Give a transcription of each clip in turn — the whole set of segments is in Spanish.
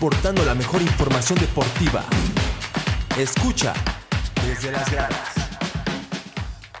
aportando la mejor información deportiva. Escucha desde las gradas.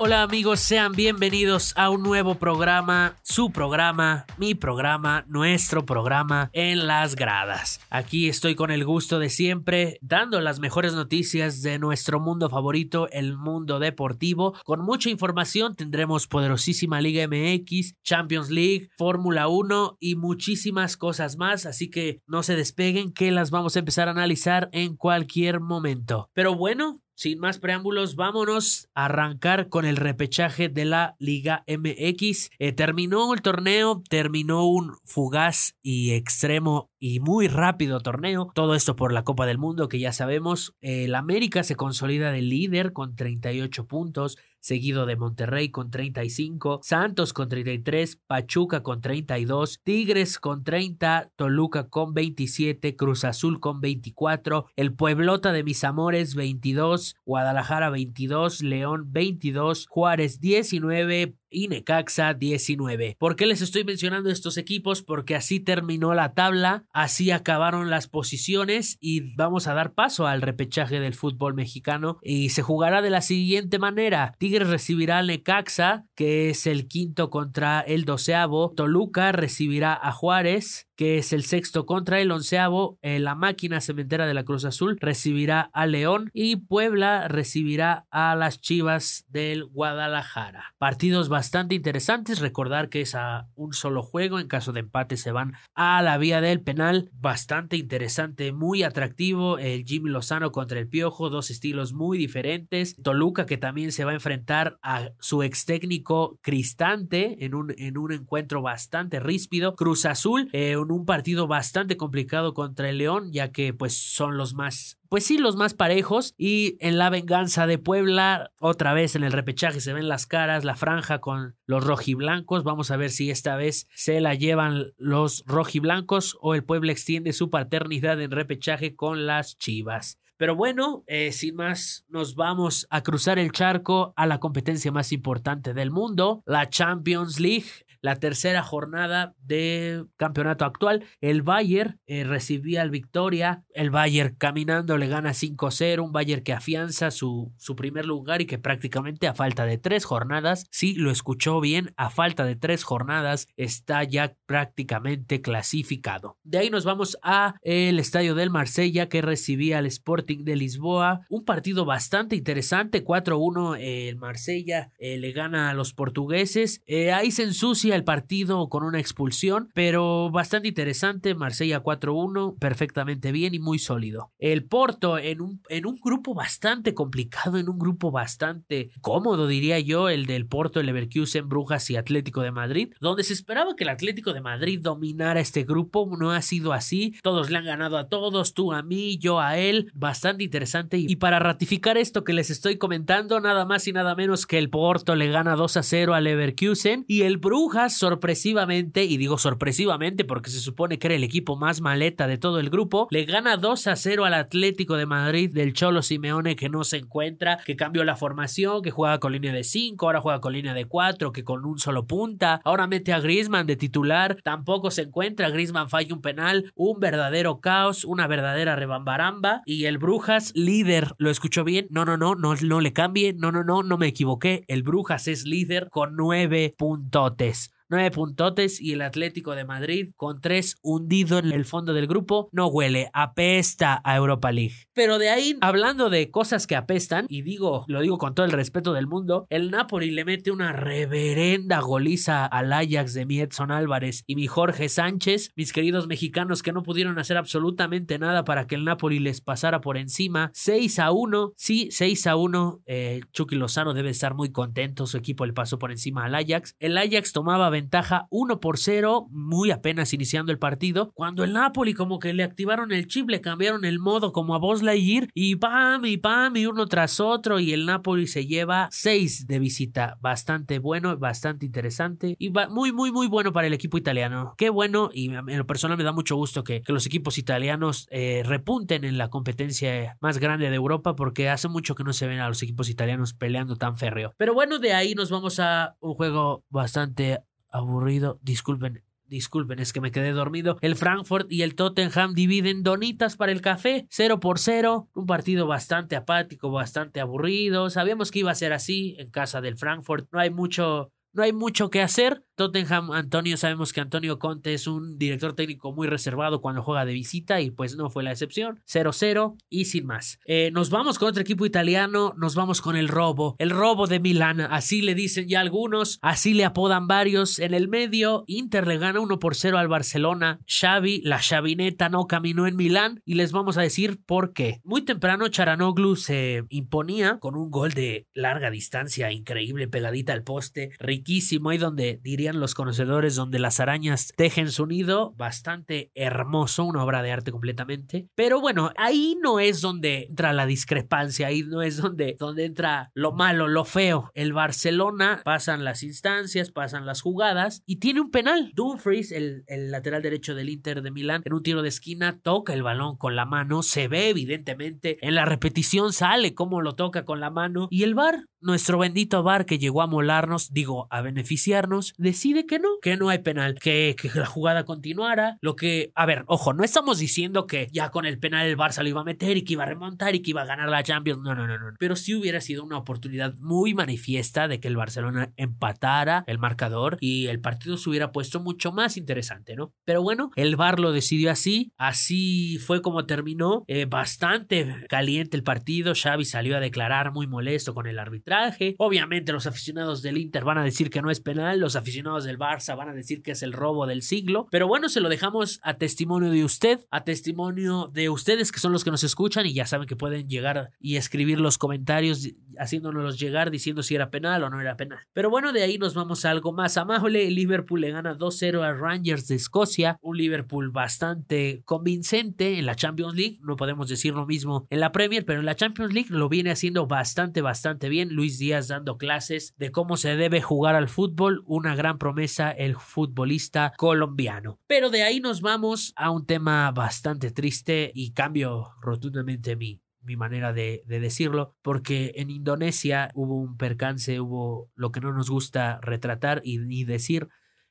Hola amigos, sean bienvenidos a un nuevo programa, su programa, mi programa, nuestro programa en las gradas. Aquí estoy con el gusto de siempre, dando las mejores noticias de nuestro mundo favorito, el mundo deportivo. Con mucha información tendremos poderosísima Liga MX, Champions League, Fórmula 1 y muchísimas cosas más, así que no se despeguen que las vamos a empezar a analizar en cualquier momento. Pero bueno, sin más preámbulos, vámonos a arrancar con el repechaje de la Liga MX. Eh, terminó el torneo, terminó un fugaz y extremo y muy rápido torneo. Todo esto por la Copa del Mundo que ya sabemos. El América se consolida de líder con 38 puntos seguido de Monterrey con 35, Santos con 33, Pachuca con 32, Tigres con 30, Toluca con 27, Cruz Azul con 24, el Pueblota de mis amores 22, Guadalajara 22, León 22, Juárez 19, y Necaxa 19. ¿Por qué les estoy mencionando estos equipos? Porque así terminó la tabla, así acabaron las posiciones y vamos a dar paso al repechaje del fútbol mexicano y se jugará de la siguiente manera. Tigres recibirá al Necaxa, que es el quinto contra el doceavo. Toluca recibirá a Juárez que es el sexto contra el onceavo. La máquina cementera de la Cruz Azul recibirá a León y Puebla recibirá a las Chivas del Guadalajara. Partidos bastante interesantes. Recordar que es a un solo juego. En caso de empate se van a la vía del penal. Bastante interesante, muy atractivo. El Jimmy Lozano contra el Piojo. Dos estilos muy diferentes. Toluca que también se va a enfrentar a su ex técnico Cristante en un, en un encuentro bastante ríspido. Cruz Azul, eh, partido bastante complicado contra el León, ya que pues son los más, pues sí, los más parejos. Y en la venganza de Puebla, otra vez en el repechaje se ven las caras, la franja con los rojiblancos. Vamos a ver si esta vez se la llevan los rojiblancos o el Puebla extiende su paternidad en repechaje con las Chivas. Pero bueno, eh, sin más, nos vamos a cruzar el charco a la competencia más importante del mundo, la Champions League la tercera jornada de campeonato actual. El Bayern eh, recibía al Victoria. El Bayern caminando le gana 5-0. Un Bayern que afianza su, su primer lugar y que prácticamente a falta de tres jornadas, sí lo escuchó bien, a falta de tres jornadas está ya prácticamente clasificado. De ahí nos vamos a el estadio del Marsella que recibía al Sporting de Lisboa. Un partido bastante interesante. 4-1 el Marsella eh, le gana a los portugueses. Eh, ahí se ensucia el partido con una expulsión, pero bastante interesante. Marsella 4-1, perfectamente bien y muy sólido. El Porto en un, en un grupo bastante complicado, en un grupo bastante cómodo, diría yo, el del Porto, el Leverkusen, Brujas y Atlético de Madrid, donde se esperaba que el Atlético de Madrid dominara este grupo. No ha sido así. Todos le han ganado a todos, tú a mí, yo a él. Bastante interesante. Y para ratificar esto que les estoy comentando, nada más y nada menos que el Porto le gana 2 a 0 al Leverkusen y el Brujas sorpresivamente, y digo sorpresivamente porque se supone que era el equipo más maleta de todo el grupo, le gana 2 a 0 al Atlético de Madrid del Cholo Simeone que no se encuentra, que cambió la formación, que juega con línea de 5, ahora juega con línea de 4, que con un solo punta, ahora mete a Griezmann de titular, tampoco se encuentra, Griezmann falla un penal, un verdadero caos, una verdadera rebambaramba y el Brujas líder, ¿lo escuchó bien? No, no, no, no, no le cambie, no, no, no, no me equivoqué, el Brujas es líder con 9 puntotes. 9 puntotes y el Atlético de Madrid con 3 hundido en el fondo del grupo. No huele, apesta a Europa League. Pero de ahí, hablando de cosas que apestan, y digo, lo digo con todo el respeto del mundo, el Napoli le mete una reverenda goliza al Ajax de mi Edson Álvarez y mi Jorge Sánchez, mis queridos mexicanos que no pudieron hacer absolutamente nada para que el Napoli les pasara por encima. 6 a 1, sí, 6 a 1. Eh, Chucky Lozano debe estar muy contento, su equipo le pasó por encima al Ajax. El Ajax tomaba ventaja 1 por 0, muy apenas iniciando el partido, cuando el Napoli como que le activaron el chip, le cambiaron el modo como a Buzz Lightyear y pam y pam y uno tras otro y el Napoli se lleva 6 de visita, bastante bueno, bastante interesante y muy muy muy bueno para el equipo italiano. Qué bueno y en lo personal me da mucho gusto que, los equipos italianos eh, repunten en la competencia más grande de Europa porque hace mucho que no se ven a los equipos italianos peleando tan férreo. Pero bueno, de ahí nos vamos a un juego bastante aburrido. Disculpen, disculpen, es que me quedé dormido. El Frankfurt y el Tottenham dividen donitas para el café, 0 por 0. Un partido bastante apático, bastante aburrido. Sabíamos que iba a ser así en casa del Frankfurt. No hay mucho no hay mucho que hacer. Tottenham, Antonio, sabemos que Antonio Conte es un director técnico muy reservado cuando juega de visita y pues no fue la excepción. 0-0 y sin más. Eh, nos vamos con otro equipo italiano, nos vamos con el robo. El robo de Milán, así le dicen ya algunos, así le apodan varios. En el medio, Inter le gana 1 por 0 al Barcelona. Xavi, la Xavineta no caminó en Milán y les vamos a decir por qué. Muy temprano Charanoglu se imponía con un gol de larga distancia, increíble, pegadita al poste, ahí donde dirían los conocedores, donde las arañas tejen su nido, bastante hermoso, una obra de arte completamente. Pero bueno, ahí no es donde entra la discrepancia, ahí no es donde, donde entra lo malo, lo feo. El Barcelona pasan las instancias, pasan las jugadas y tiene un penal. Dumfries, el, el lateral derecho del Inter de Milán, en un tiro de esquina toca el balón con la mano, se ve evidentemente, en la repetición sale cómo lo toca con la mano y el VAR, nuestro bendito VAR que llegó a molarnos, digo, a beneficiarnos, decide que no, que no hay penal, que, la jugada continuara, lo que, a ver, ojo, no estamos diciendo que ya con el penal el Barça lo iba a meter y que iba a remontar y que iba a ganar la Champions, no, no, no, no, pero sí hubiera sido una oportunidad muy manifiesta de que el Barcelona empatara el marcador y el partido se hubiera puesto mucho más interesante, ¿no? Pero bueno, el VAR lo decidió así, así fue como terminó, eh, bastante caliente el partido, Xavi salió a declarar muy molesto con el arbitraje, obviamente los aficionados del Inter van a decir que no es penal, los aficionados del Barça van a decir que es el robo del siglo, pero bueno, se lo dejamos a testimonio de usted, a testimonio de ustedes que son los que nos escuchan y ya saben que pueden llegar y escribir los comentarios haciéndonos llegar diciendo si era penal o no era penal. Pero bueno, de ahí nos vamos a algo más amable. Liverpool le gana 2-0 a Rangers de Escocia, un Liverpool bastante convincente en la Champions League, no podemos decir lo mismo en la Premier, pero en la Champions League lo viene haciendo bastante, bastante bien. Luis Díaz dando clases de cómo se debe jugar al fútbol, una gran promesa el futbolista colombiano. Pero de ahí nos vamos a un tema bastante triste y cambio rotundamente mi, mi manera de, de, decirlo, porque en Indonesia hubo un percance, hubo lo que no nos gusta retratar y, y decir,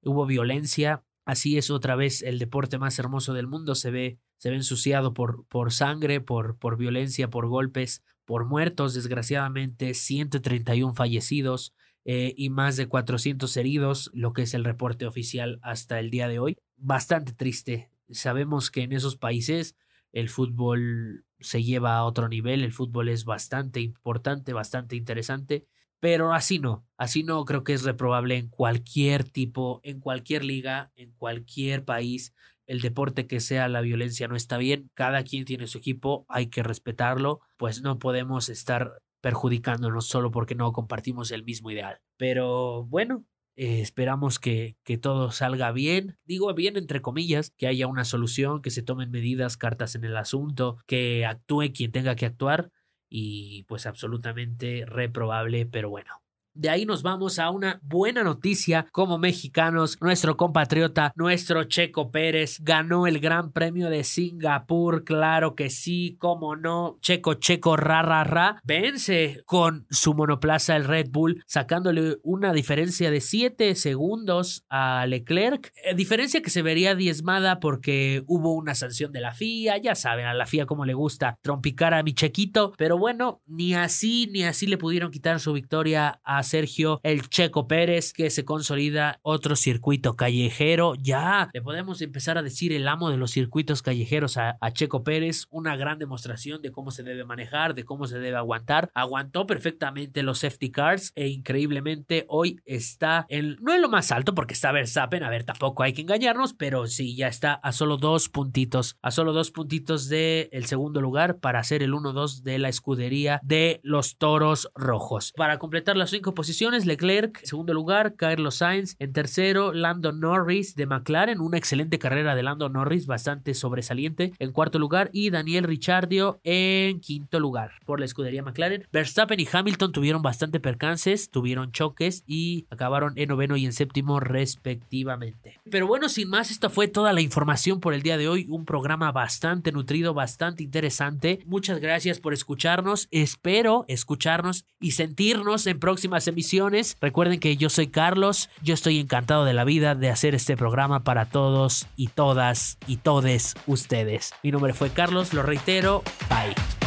hubo violencia. Así es otra vez el deporte más hermoso del mundo, se ve, se ve ensuciado por, por sangre, por, por violencia, por golpes, por muertos, desgraciadamente, 131 fallecidos, eh, y más de 400 heridos, lo que es el reporte oficial hasta el día de hoy. Bastante triste. Sabemos que en esos países el fútbol se lleva a otro nivel, el fútbol es bastante importante, bastante interesante, pero así no, así no creo que es reprobable en cualquier tipo, en cualquier liga, en cualquier país. El deporte que sea la violencia no está bien, cada quien tiene su equipo, hay que respetarlo, pues no podemos estar perjudicándonos solo porque no compartimos el mismo ideal. Pero bueno, eh, esperamos que, que, todo salga bien. Digo bien entre comillas, que haya una solución, que se tomen medidas, cartas en el asunto, que actúe quien tenga que actuar y pues absolutamente reprobable, pero bueno. De ahí nos vamos a una buena noticia como mexicanos. Nuestro compatriota, nuestro Checo Pérez, ganó el Gran Premio de Singapur. Claro que sí, como no. Checo, Checo, ra, ra, ra. Vence con su monoplaza el Red Bull, sacándole una diferencia de 7 segundos a Leclerc. Eh, diferencia que se vería diezmada porque hubo una sanción de la FIA. Ya saben, a la FIA como le gusta trompicar a mi Chequito. Pero bueno, ni así, ni así le pudieron quitar su victoria a Sergio El Checo Pérez, que se consolida otro circuito callejero. Ya le podemos empezar a decir el amo de los circuitos callejeros a, Checo Pérez. Una gran demostración de cómo se debe manejar, de cómo se debe aguantar. Aguantó perfectamente los safety cars e increíblemente hoy está en, no en lo más alto porque está Verstappen. A ver, tampoco hay que engañarnos, pero sí, ya está a solo dos puntitos, a solo dos puntitos del el segundo lugar para hacer el 1-2 de la escudería de los toros rojos. Para completar las posiciones, Leclerc en segundo lugar, Carlos Sainz en tercero, Lando Norris de McLaren, una excelente carrera de Lando Norris, bastante sobresaliente en cuarto lugar y Daniel Ricciardo en quinto lugar por la escudería McLaren. Verstappen y Hamilton tuvieron bastante percances, tuvieron choques y acabaron en noveno y en séptimo respectivamente. Pero bueno, sin más, esta fue toda la información por el día de hoy, un programa bastante nutrido, bastante interesante. Muchas gracias por escucharnos, espero escucharnos y sentirnos en próximas emisiones. Recuerden que yo soy Carlos, yo estoy encantado de la vida de hacer este programa para todos y todas y todes ustedes. Mi nombre fue Carlos, lo reitero, bye.